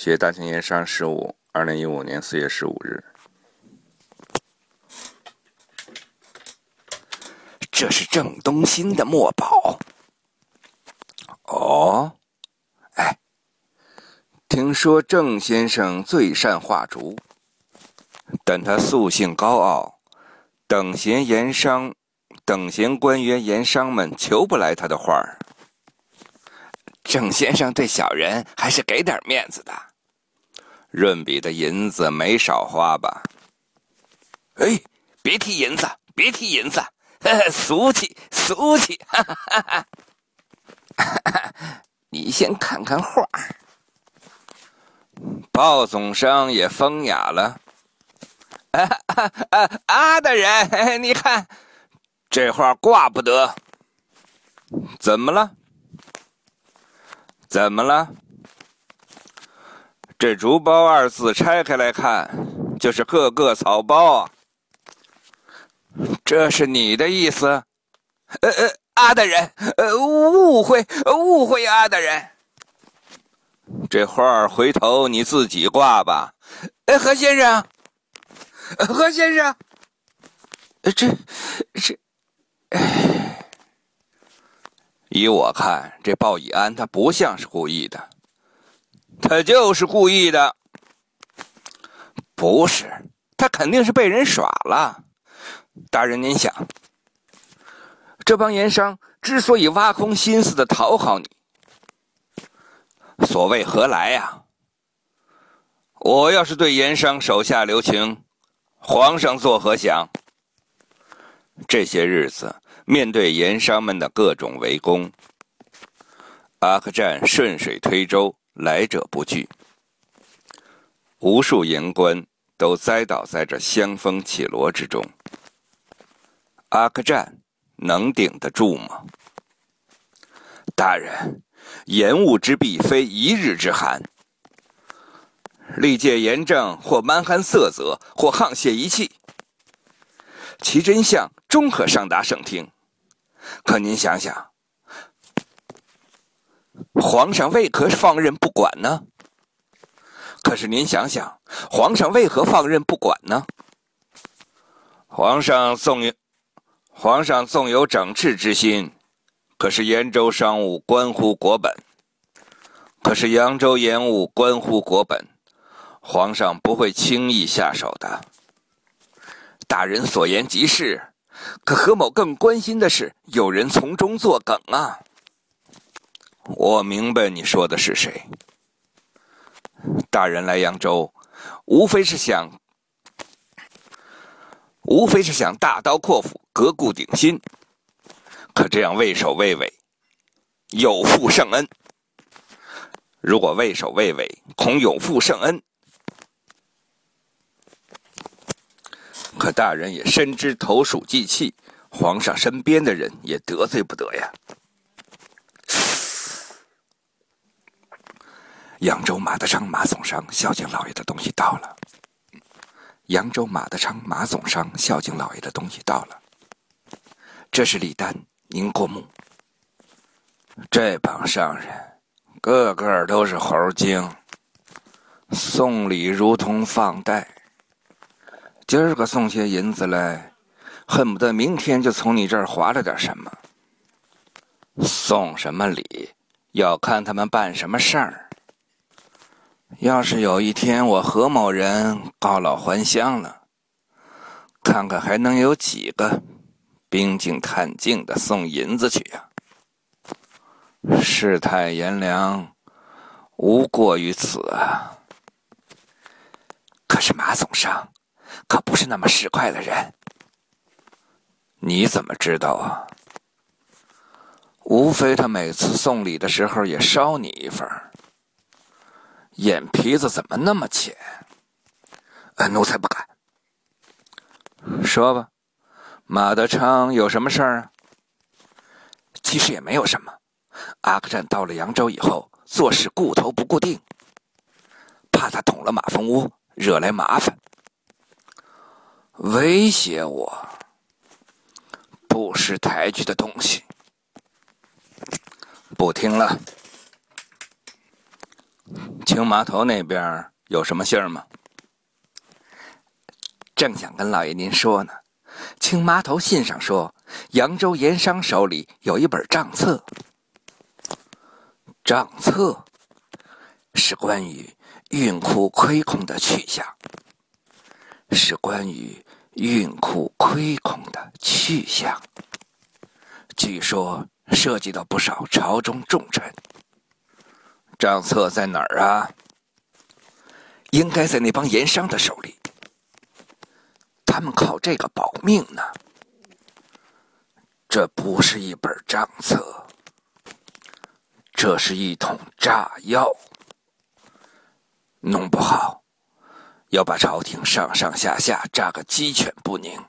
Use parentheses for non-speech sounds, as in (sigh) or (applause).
写大庆盐商十五，二零一五年四月十五日。这是郑东新的墨宝。哦，哎，听说郑先生最善画竹，但他素性高傲，等闲盐商、等闲官员、盐商们求不来他的画儿。郑先生对小人还是给点面子的，润笔的银子没少花吧？哎，别提银子，别提银子，俗气，俗气！哈哈哈哈 (laughs) 你先看看画。鲍总商也风雅了。啊啊啊！阿大人，你看这画挂不得。怎么了？怎么了？这“竹包”二字拆开来看，就是个个草包啊！这是你的意思？呃呃，阿大人，呃，误会，误会，阿大人。这画回头你自己挂吧。哎，何先生，何先生，这这，哎。依我看，这鲍以安他不像是故意的，他就是故意的。不是，他肯定是被人耍了。大人，您想，这帮盐商之所以挖空心思的讨好你，所谓何来呀？我要是对盐商手下留情，皇上作何想？这些日子。面对盐商们的各种围攻，阿克战顺水推舟，来者不拒，无数言官都栽倒在这香风绮罗之中。阿克战能顶得住吗？大人，盐务之弊非一日之寒，历届严政或蛮横色泽，或沆瀣一气，其真相终可上达圣听。可您想想，皇上为何放任不管呢？可是您想想，皇上为何放任不管呢？皇上纵有皇上纵有整治之心，可是扬州商务关乎国本，可是扬州盐务关乎国本，皇上不会轻易下手的。大人所言极是。可何某更关心的是，有人从中作梗啊！我明白你说的是谁。大人来扬州，无非是想，无非是想大刀阔斧、革故鼎新。可这样畏首畏尾，有负圣恩。如果畏首畏尾，恐有负圣恩。可大人也深知投鼠忌器，皇上身边的人也得罪不得呀。扬州马德昌马总商孝敬老爷的东西到了。扬州马德昌马总商孝敬老爷的东西到了。这是礼单，您过目。这帮商人，个个都是猴精，送礼如同放贷。今儿个送些银子来，恨不得明天就从你这儿划了点什么。送什么礼，要看他们办什么事儿。要是有一天我何某人告老还乡了，看看还能有几个冰静探静的送银子去呀？世态炎凉，无过于此啊。可是马总商。可不是那么实快的人，你怎么知道啊？无非他每次送礼的时候也捎你一份眼皮子怎么那么浅？呃，奴才不敢。说吧，马德昌有什么事儿啊？其实也没有什么。阿克战到了扬州以后，做事顾头不固定，怕他捅了马蜂窝，惹来麻烦。威胁我，不识抬举的东西！不听了，青麻头那边有什么信儿吗？正想跟老爷您说呢。青麻头信上说，扬州盐商手里有一本账册。账册是关于运库亏空的去向，是关于运库亏空的去向。据说涉及到不少朝中重臣。账册在哪儿啊？应该在那帮盐商的手里。他们靠这个保命呢。这不是一本账册，这是一桶炸药。弄不好，要把朝廷上上下下炸个鸡犬不宁。